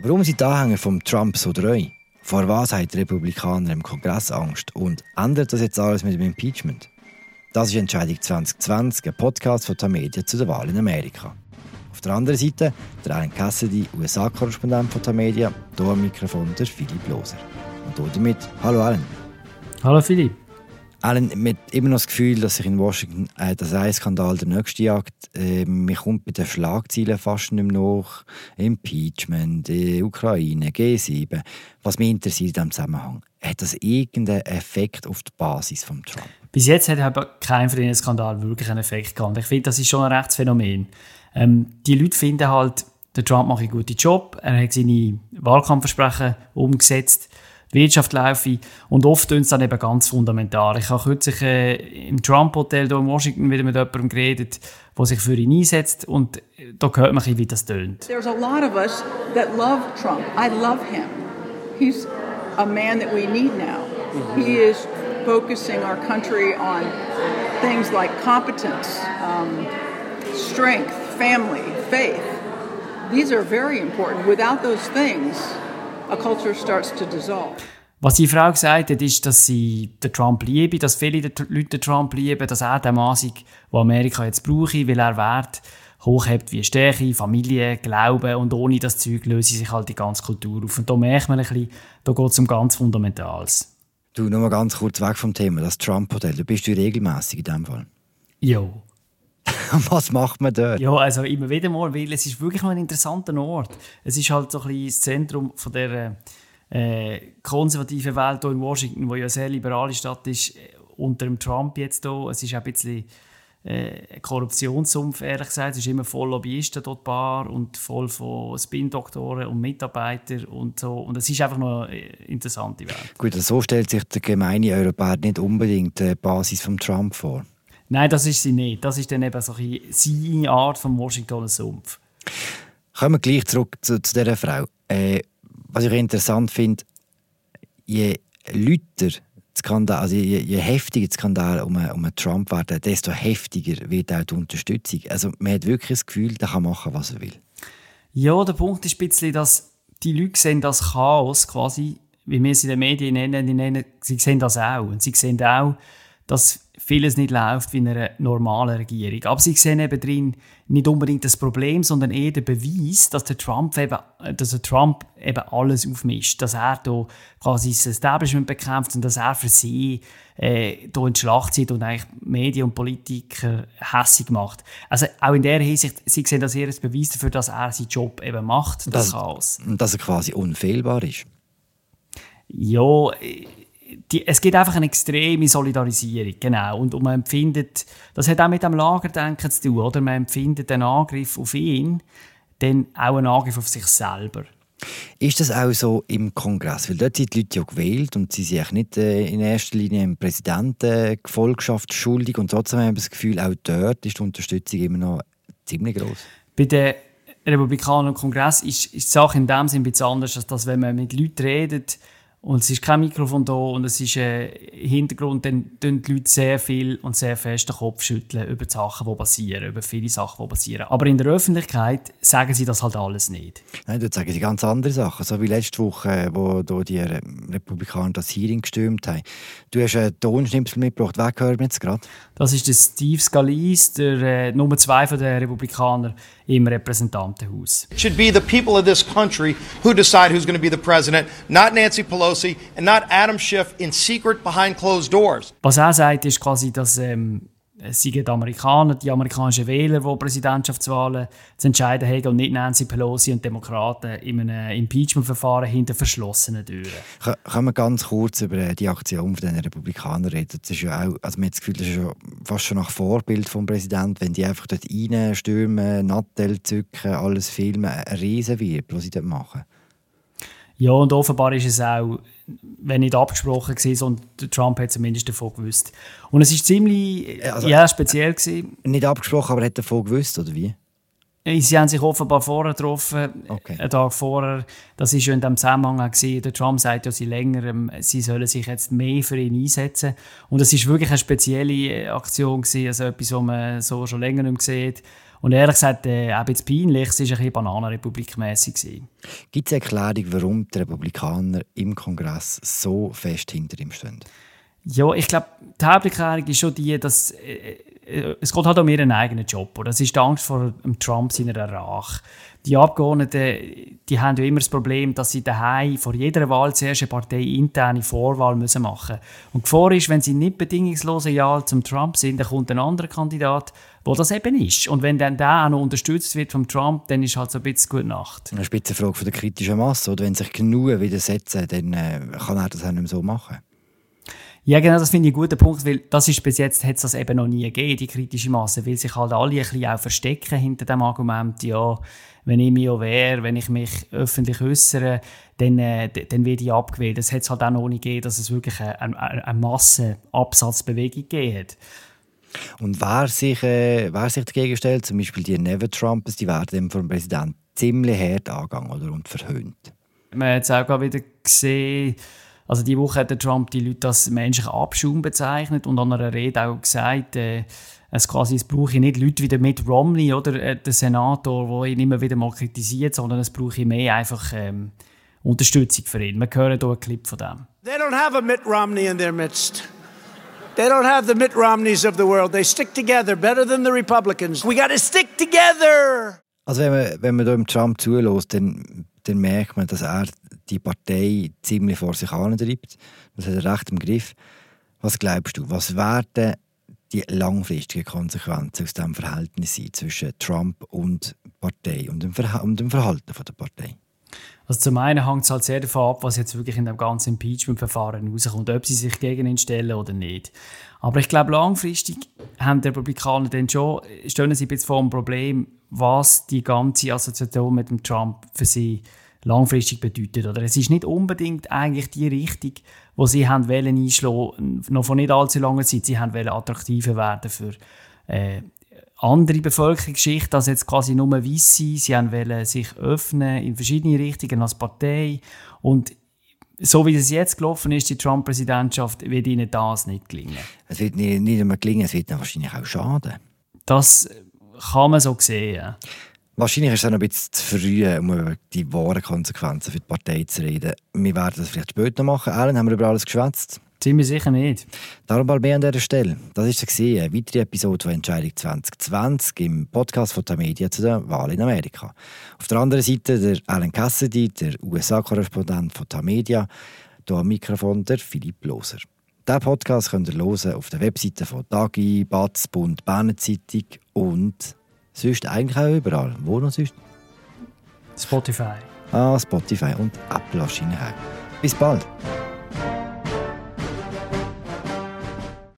Warum sind die Anhänger von Trump so treu? Vor was haben die Republikaner im Kongress Angst? Und ändert das jetzt alles mit dem Impeachment? Das ist Entscheidung 2020, ein Podcast von Tamedia zu der Wahl in Amerika. Auf der anderen Seite der Alan Cassidy, USA-Korrespondent von Tamedia, hier am Mikrofon der Philipp Loser. Und damit, hallo Alan. Hallo Philipp. Man hat immer noch das Gefühl, dass sich in Washington äh, das ein Skandal der nächste jagt. Äh, man kommt bei den Schlagzeilen fast nicht mehr nach. Impeachment, äh, Ukraine, G7. Was mich interessiert in diesem Zusammenhang, hat das irgendeinen Effekt auf die Basis von Trump? Bis jetzt hat aber kein von diesen Skandalen wirklich einen Effekt gehabt. Ich finde, das ist schon ein Rechtsphänomen. Ähm, die Leute finden halt, der Trump macht einen guten Job, er hat seine Wahlkampfversprechen umgesetzt Wirtschaft laufe. Und oft tun es dann eben ganz fundamental. Ich habe kürzlich äh, im Trump-Hotel hier in Washington wieder mit jemandem geredet, der sich für ihn einsetzt. Und äh, da hört man, wie das tönt. There's a lot of us that love Trump. I love him. He's a man that we need now. He is focusing our country on things like competence, um, strength, family, faith. These are very important. Without those things, a culture starts to dissolve. Was die Frau gesagt hat, ist, dass sie den Trump liebe, dass viele Leute den Trump lieben, dass er der Mann den Amerika jetzt brauche, weil er Wert hochhebt wie Stärke, Familie, Glauben und ohne das Zeug löse sich halt die ganze Kultur auf. Und da merkt man ein bisschen, da geht es um ganz Fundamentales. Du, nur mal ganz kurz weg vom Thema, das Trump-Hotel, du bist du regelmäßig in dem Fall? Jo. Was macht man dort? Ja, also immer wieder mal, weil es ist wirklich noch ein interessanter Ort. Es ist halt so ein bisschen das Zentrum von der äh, konservativen Welt hier in Washington, wo ja eine sehr liberale Stadt ist, äh, unter dem Trump jetzt hier. Es ist auch ein bisschen äh, Korruptionssumpf, ehrlich gesagt. Es ist immer voll Lobbyisten dort Bar und voll von Spin-Doktoren und Mitarbeitern und so. Und es ist einfach noch eine interessante Welt. Gut, also so stellt sich der gemeine Europäer nicht unbedingt die Basis von Trump vor. Nein, das ist sie nicht. Das ist dann eben so ein seine Art vom Washingtoner Sumpf. Kommen wir gleich zurück zu, zu dieser Frau. Äh, was ich interessant finde, je lauter Skandal, also je, je heftiger die Skandale um, um Trump werden, desto heftiger wird auch die Unterstützung. Also man hat wirklich das Gefühl, er kann machen, was er will. Ja, der Punkt ist ein bisschen, dass die Leute sehen das Chaos quasi, wie wir es in den Medien nennen, die nennen sie sehen das auch. Und sie sehen auch, dass vieles nicht läuft wie in einer normalen Regierung. Aber sie sehen eben drin nicht unbedingt das Problem, sondern eher den Beweis, dass der Trump eben, dass der Trump eben alles aufmischt, dass er da quasi das Establishment bekämpft und dass er für sie äh, da in die Schlacht zieht und eigentlich Medien und Politiker hässig macht. Also auch in der Hinsicht, sie sehen das eher als Beweis dafür, dass er seinen Job eben macht, das, das Chaos. Dass er quasi unfehlbar ist. Ja, die, es gibt einfach eine extreme Solidarisierung, genau. Und, und man empfindet, das hat auch mit dem Lagerdenken zu tun, oder? Man empfindet den Angriff auf ihn, dann auch einen Angriff auf sich selber. Ist das auch so im Kongress? Weil dort sind die Leute ja gewählt und sie sind nicht äh, in erster Linie im Präsidentengefolgschaft schuldig und trotzdem haben wir das Gefühl, auch dort ist die Unterstützung immer noch ziemlich groß. Bei den Republikanern im Kongress ist, ist die Sache in dem Sinne ein bisschen anders, als dass wenn man mit Leuten redet, und es ist kein Mikrofon da und es ist ein Hintergrund, dann tun die Leute sehr viel und sehr fest den Kopf schütteln über die Sachen, die passieren, über viele Sachen, die passieren. Aber in der Öffentlichkeit sagen sie das halt alles nicht. Nein, dort sagen sie ganz andere Sachen. So wie letzte Woche, wo die Republikaner das Hearing gestürmt haben. Du hast einen Tonschnipsel mitgebracht. Wer gehört jetzt gerade? Das ist der Steve Scalise, der äh, Nummer zwei der Republikaner im Repräsentantenhaus. It should be the people of this country who decide who's going to be the president, not Nancy Pelosi and not Adam Schiff in secret behind closed doors. Was er sagt, ist quasi, dass ähm, es sind die Amerikaner, die amerikanischen Wähler, die Präsidentschaftswahlen zu entscheiden haben und nicht Nancy Pelosi und Demokraten in einem Impeachment-Verfahren hinter verschlossenen Türen. Können wir ganz kurz über die Aktion von den Republikanern reden? Das ist ja auch, also man hat das Gefühl, das ist ja fast schon nach Vorbild vom Präsidenten, wenn die einfach dort reinstürmen, Nattel zücken, alles filmen, ein Riesenwirbel, was sie dort machen. Ja, und offenbar ist es auch, wenn nicht abgesprochen gewesen, und Trump hat zumindest davon gewusst. Und es ist ziemlich also, ja, speziell gewesen. Nicht abgesprochen, aber er hat davon gewusst, oder wie? Sie haben sich offenbar vorher getroffen, okay. einen Tag vorher. Das war ja in dem Zusammenhang. Gewesen. Der Trump sagt ja seit längerem, sie sollen sich jetzt mehr für ihn einsetzen. Und es war wirklich eine spezielle Aktion, gewesen, also etwas, was man so schon länger nicht sieht. Und ehrlich gesagt, äh, auch jetzt peinlich, es war ein bisschen Bananenrepublik-mässig. Gibt es eine Erklärung, warum die Republikaner im Kongress so fest hinter ihm stehen? Ja, ich glaube, die Haupterklärung ist schon die, dass äh, es geht halt um ihren eigenen Job. Oder? Es ist die Angst vor Trump seiner Rache. Die Abgeordneten die haben ja immer das Problem, dass sie daheim vor jeder Wahl zuerst eine Partei interne Vorwahl müssen machen müssen. Und die Gefahr ist, wenn sie nicht bedingungslos Ja zum Trump sind, dann kommt ein anderer Kandidat, wo das eben ist. Und wenn dann der auch noch unterstützt wird vom Trump, dann ist halt so ein bisschen gute Nacht. Eine Spitzenfrage von der kritischen Masse. Oder wenn sich genug widersetzen, dann äh, kann er das auch nicht mehr so machen. Ja, genau, das finde ich einen guten Punkt, weil das ist bis jetzt hat es das eben noch nie gegeben, die kritische Masse, weil sich halt alle ein bisschen auch verstecken hinter dem Argument, ja, wenn ich Mio wäre, wenn ich mich öffentlich äußere, dann, äh, dann werde ich abgewählt. Das hat es halt auch noch nicht gegeben, dass es wirklich eine, eine, eine Massenabsatzbewegung gegeben hat. Und wer sich, äh, wer sich dagegen stellt, zum Beispiel die Never Trumpers, die werden vom Präsidenten ziemlich hart angegangen oder, und verhöhnt. Man hat es auch wieder gesehen, also die Woche hat Trump die Leute als menschlichen Abschaum bezeichnet und an einer Rede auch gesagt, äh, es quasi es brauche nicht Leute wie der Mitt Romney oder äh, der Senator, der ihn immer wieder mal kritisiert, sondern es brauche mehr einfach ähm, Unterstützung für ihn. Wir hören hier einen Clip von dem. They don't have a Mitt Romney in their midst. They don't have the Mitt Romneys of the world. They stick together better than the Republicans. We got to stick together. Also wenn man, wenn man da Trump zulässt, dann, dann merkt man, dass er die Partei ziemlich vor sich antreibt. Das hat er recht im Griff. Was glaubst du, was werden die langfristigen Konsequenzen aus diesem Verhältnis sein zwischen Trump und Partei und dem, Verha und dem Verhalten der Partei? Also zum einen hängt es halt sehr davon ab, was jetzt wirklich in dem ganzen Impeachment-Verfahren rauskommt, ob sie sich gegen ihn stellen oder nicht. Aber ich glaube, langfristig haben die Republikaner dann schon, stellen sie ein bisschen vor dem Problem, was die ganze Assoziation mit dem Trump für sie langfristig bedeutet. Oder es ist nicht unbedingt eigentlich die Richtung, wo sie haben wollen einschlagen, noch von nicht allzu langer Zeit. Sie haben attraktiver werden für äh, andere Bevölkerungsschichten als jetzt quasi nur Weisse. Sie haben wollen sich öffnen in verschiedene Richtungen als Partei und so wie es jetzt gelaufen ist, die Trump-Präsidentschaft, wird ihnen das nicht gelingen. Es wird nicht, nicht einmal gelingen, es wird wahrscheinlich auch schaden. Das kann man so sehen. Wahrscheinlich ist es noch ein bisschen zu früh, um über die wahren Konsequenzen für die Partei zu reden. Wir werden das vielleicht später machen. Alan, haben wir über alles geschwätzt? Ziemlich sicher nicht. Darum mehr an dieser Stelle. Das war eine weitere Episode von Entscheidung 2020 im Podcast von Tamedia zu der Wahl in Amerika. Auf der anderen Seite der Alan Cassidy, der USA-Korrespondent von Tamedia, hier am Mikrofon der Philipp Loser. Diesen Podcast könnt ihr hören auf der Webseite von Dagi, Batz, Bund, Berner Zeitung und Sonst eigentlich auch überall. Wo noch sonst? Spotify. Ah, Spotify und Apple wahrscheinlich auch. Bis bald.